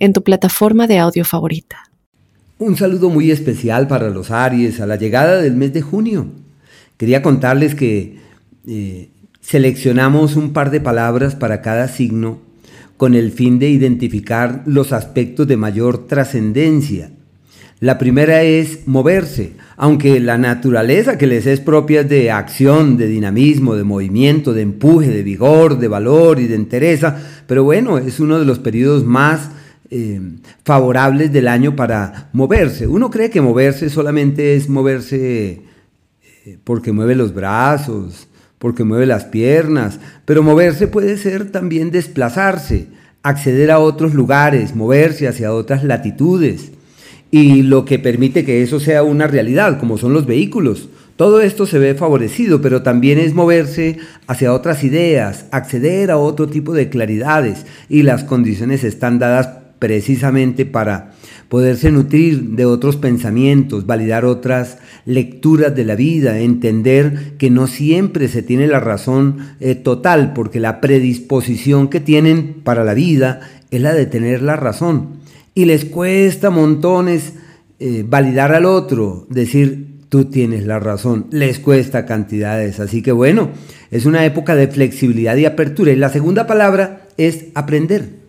en tu plataforma de audio favorita. Un saludo muy especial para los Aries a la llegada del mes de junio. Quería contarles que eh, seleccionamos un par de palabras para cada signo con el fin de identificar los aspectos de mayor trascendencia. La primera es moverse, aunque la naturaleza que les es propia de acción, de dinamismo, de movimiento, de empuje, de vigor, de valor y de entereza, pero bueno, es uno de los periodos más eh, favorables del año para moverse. Uno cree que moverse solamente es moverse eh, porque mueve los brazos, porque mueve las piernas, pero moverse puede ser también desplazarse, acceder a otros lugares, moverse hacia otras latitudes. Y lo que permite que eso sea una realidad, como son los vehículos. Todo esto se ve favorecido, pero también es moverse hacia otras ideas, acceder a otro tipo de claridades y las condiciones están dadas precisamente para poderse nutrir de otros pensamientos, validar otras lecturas de la vida, entender que no siempre se tiene la razón eh, total, porque la predisposición que tienen para la vida es la de tener la razón. Y les cuesta montones eh, validar al otro, decir, tú tienes la razón, les cuesta cantidades. Así que bueno, es una época de flexibilidad y apertura. Y la segunda palabra es aprender.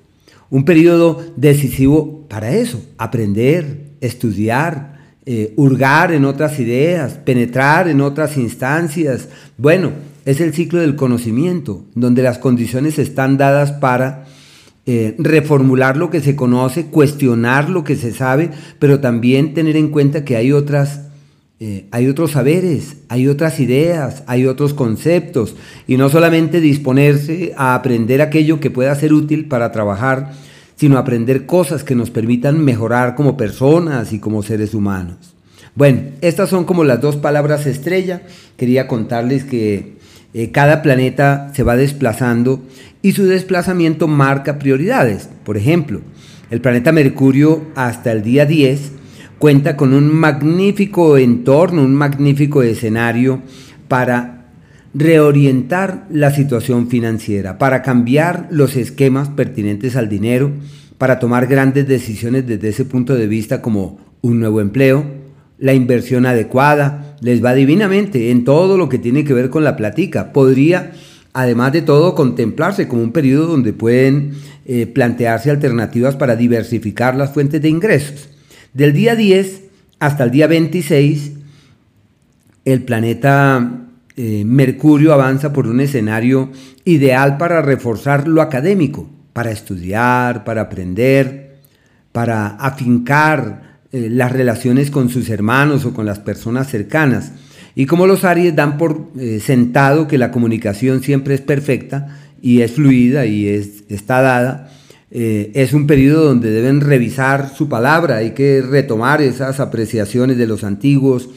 Un periodo decisivo para eso, aprender, estudiar, eh, hurgar en otras ideas, penetrar en otras instancias. Bueno, es el ciclo del conocimiento, donde las condiciones están dadas para eh, reformular lo que se conoce, cuestionar lo que se sabe, pero también tener en cuenta que hay otras eh, hay otros saberes, hay otras ideas, hay otros conceptos, y no solamente disponerse a aprender aquello que pueda ser útil para trabajar, sino aprender cosas que nos permitan mejorar como personas y como seres humanos. Bueno, estas son como las dos palabras estrella. Quería contarles que eh, cada planeta se va desplazando y su desplazamiento marca prioridades. Por ejemplo, el planeta Mercurio hasta el día 10 cuenta con un magnífico entorno, un magnífico escenario para reorientar la situación financiera, para cambiar los esquemas pertinentes al dinero, para tomar grandes decisiones desde ese punto de vista como un nuevo empleo, la inversión adecuada, les va divinamente en todo lo que tiene que ver con la platica. Podría, además de todo, contemplarse como un periodo donde pueden eh, plantearse alternativas para diversificar las fuentes de ingresos. Del día 10 hasta el día 26, el planeta eh, Mercurio avanza por un escenario ideal para reforzar lo académico, para estudiar, para aprender, para afincar eh, las relaciones con sus hermanos o con las personas cercanas. Y como los Aries dan por eh, sentado que la comunicación siempre es perfecta y es fluida y es, está dada, eh, es un periodo donde deben revisar su palabra, hay que retomar esas apreciaciones de los antiguos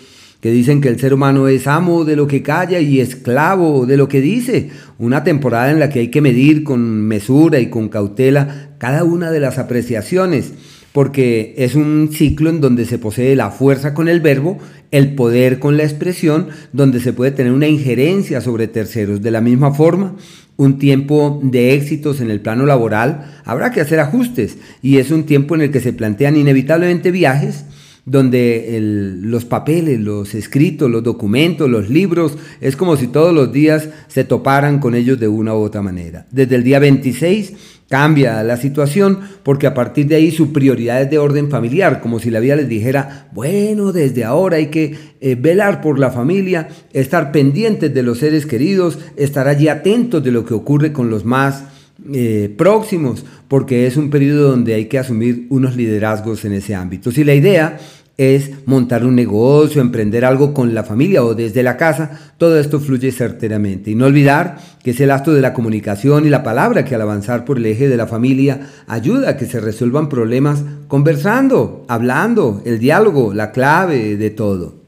que dicen que el ser humano es amo de lo que calla y esclavo de lo que dice. Una temporada en la que hay que medir con mesura y con cautela cada una de las apreciaciones, porque es un ciclo en donde se posee la fuerza con el verbo, el poder con la expresión, donde se puede tener una injerencia sobre terceros. De la misma forma, un tiempo de éxitos en el plano laboral, habrá que hacer ajustes. Y es un tiempo en el que se plantean inevitablemente viajes donde los papeles, los escritos, los documentos, los libros, es como si todos los días se toparan con ellos de una u otra manera. Desde el día 26 cambia la situación porque a partir de ahí su prioridad es de orden familiar, como si la vida les dijera, bueno, desde ahora hay que eh, velar por la familia, estar pendientes de los seres queridos, estar allí atentos de lo que ocurre con los más eh, próximos, porque es un periodo donde hay que asumir unos liderazgos en ese ámbito. Si la idea es montar un negocio, emprender algo con la familia o desde la casa, todo esto fluye certeramente. Y no olvidar que es el acto de la comunicación y la palabra que al avanzar por el eje de la familia ayuda a que se resuelvan problemas conversando, hablando, el diálogo, la clave de todo.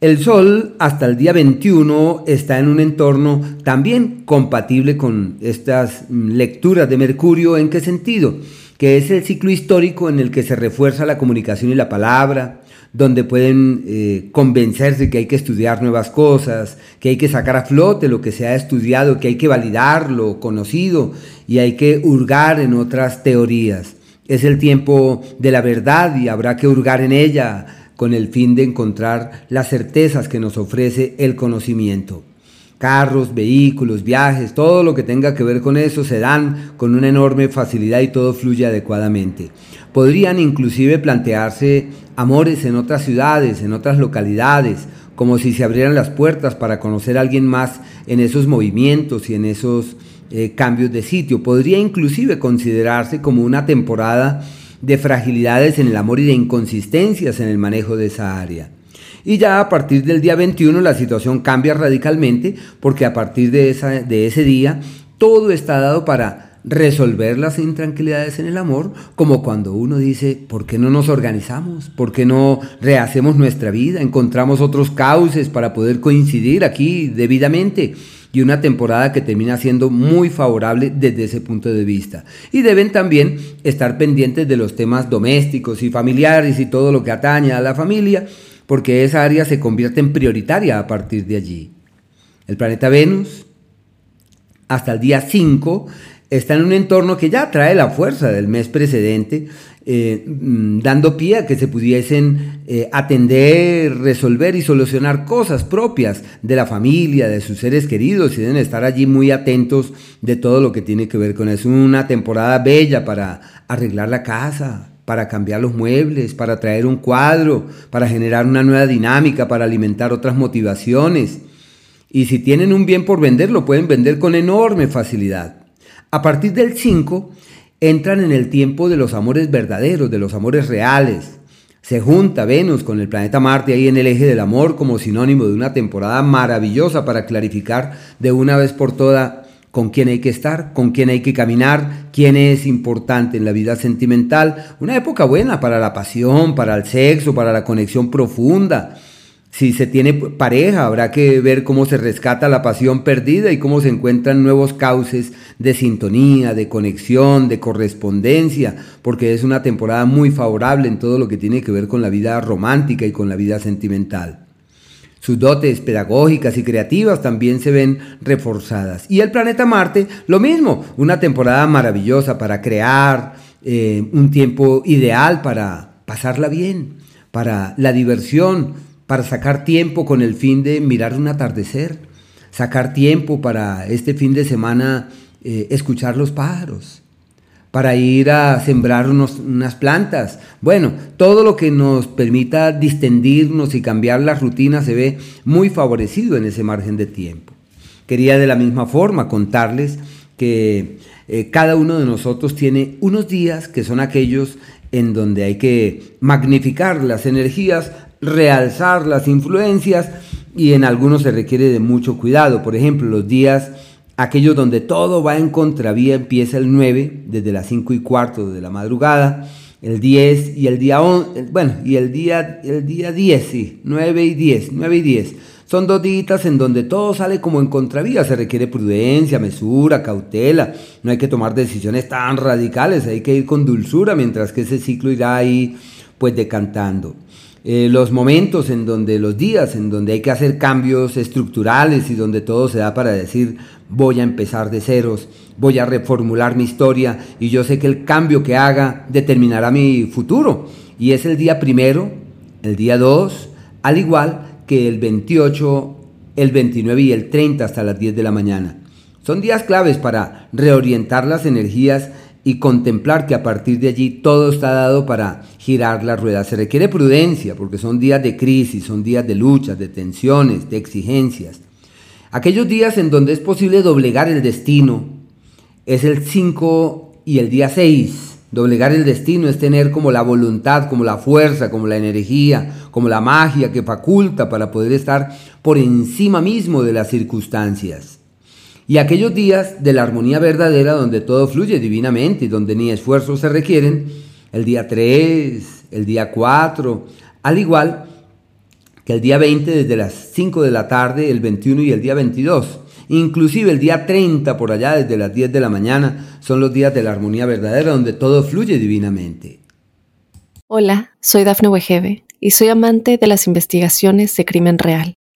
El Sol hasta el día 21 está en un entorno también compatible con estas lecturas de Mercurio. ¿En qué sentido? Que es el ciclo histórico en el que se refuerza la comunicación y la palabra, donde pueden eh, convencerse que hay que estudiar nuevas cosas, que hay que sacar a flote lo que se ha estudiado, que hay que validarlo, conocido, y hay que hurgar en otras teorías. Es el tiempo de la verdad y habrá que hurgar en ella con el fin de encontrar las certezas que nos ofrece el conocimiento. Carros, vehículos, viajes, todo lo que tenga que ver con eso se dan con una enorme facilidad y todo fluye adecuadamente. Podrían inclusive plantearse amores en otras ciudades, en otras localidades, como si se abrieran las puertas para conocer a alguien más en esos movimientos y en esos eh, cambios de sitio. Podría inclusive considerarse como una temporada de fragilidades en el amor y de inconsistencias en el manejo de esa área. Y ya a partir del día 21 la situación cambia radicalmente porque a partir de, esa, de ese día todo está dado para resolver las intranquilidades en el amor, como cuando uno dice, ¿por qué no nos organizamos? ¿Por qué no rehacemos nuestra vida? Encontramos otros cauces para poder coincidir aquí debidamente y una temporada que termina siendo muy favorable desde ese punto de vista. Y deben también estar pendientes de los temas domésticos y familiares y todo lo que atañe a la familia, porque esa área se convierte en prioritaria a partir de allí. El planeta Venus, hasta el día 5, está en un entorno que ya trae la fuerza del mes precedente, eh, mm, dando pie a que se pudiesen eh, atender, resolver y solucionar cosas propias de la familia, de sus seres queridos, y deben estar allí muy atentos de todo lo que tiene que ver con eso. Una temporada bella para arreglar la casa, para cambiar los muebles, para traer un cuadro, para generar una nueva dinámica, para alimentar otras motivaciones. Y si tienen un bien por vender, lo pueden vender con enorme facilidad. A partir del 5 entran en el tiempo de los amores verdaderos, de los amores reales. Se junta Venus con el planeta Marte ahí en el eje del amor como sinónimo de una temporada maravillosa para clarificar de una vez por todas con quién hay que estar, con quién hay que caminar, quién es importante en la vida sentimental. Una época buena para la pasión, para el sexo, para la conexión profunda. Si se tiene pareja, habrá que ver cómo se rescata la pasión perdida y cómo se encuentran nuevos cauces de sintonía, de conexión, de correspondencia, porque es una temporada muy favorable en todo lo que tiene que ver con la vida romántica y con la vida sentimental. Sus dotes pedagógicas y creativas también se ven reforzadas. Y el planeta Marte, lo mismo, una temporada maravillosa para crear, eh, un tiempo ideal para pasarla bien, para la diversión, para sacar tiempo con el fin de mirar un atardecer, sacar tiempo para este fin de semana eh, escuchar los pájaros, para ir a sembrar unas plantas. Bueno, todo lo que nos permita distendirnos y cambiar las rutinas se ve muy favorecido en ese margen de tiempo. Quería de la misma forma contarles que eh, cada uno de nosotros tiene unos días que son aquellos en donde hay que magnificar las energías realzar las influencias y en algunos se requiere de mucho cuidado. Por ejemplo, los días, aquellos donde todo va en contravía, empieza el 9, desde las 5 y cuarto de la madrugada, el 10 y el día 11, bueno, y el día, el día 10, sí, 9 y 10, 9 y 10. Son dos días en donde todo sale como en contravía, se requiere prudencia, mesura, cautela, no hay que tomar decisiones tan radicales, hay que ir con dulzura mientras que ese ciclo irá ahí pues decantando. Eh, los momentos en donde, los días en donde hay que hacer cambios estructurales y donde todo se da para decir voy a empezar de ceros, voy a reformular mi historia y yo sé que el cambio que haga determinará mi futuro. Y es el día primero, el día 2, al igual que el 28, el 29 y el 30 hasta las 10 de la mañana. Son días claves para reorientar las energías y contemplar que a partir de allí todo está dado para girar la rueda. Se requiere prudencia porque son días de crisis, son días de luchas, de tensiones, de exigencias. Aquellos días en donde es posible doblegar el destino es el 5 y el día 6. Doblegar el destino es tener como la voluntad, como la fuerza, como la energía, como la magia que faculta para poder estar por encima mismo de las circunstancias. Y aquellos días de la armonía verdadera donde todo fluye divinamente y donde ni esfuerzos se requieren, el día 3, el día 4, al igual que el día 20 desde las 5 de la tarde, el 21 y el día 22. Inclusive el día 30 por allá desde las 10 de la mañana son los días de la armonía verdadera donde todo fluye divinamente. Hola, soy Dafne Wegebe y soy amante de las investigaciones de crimen real.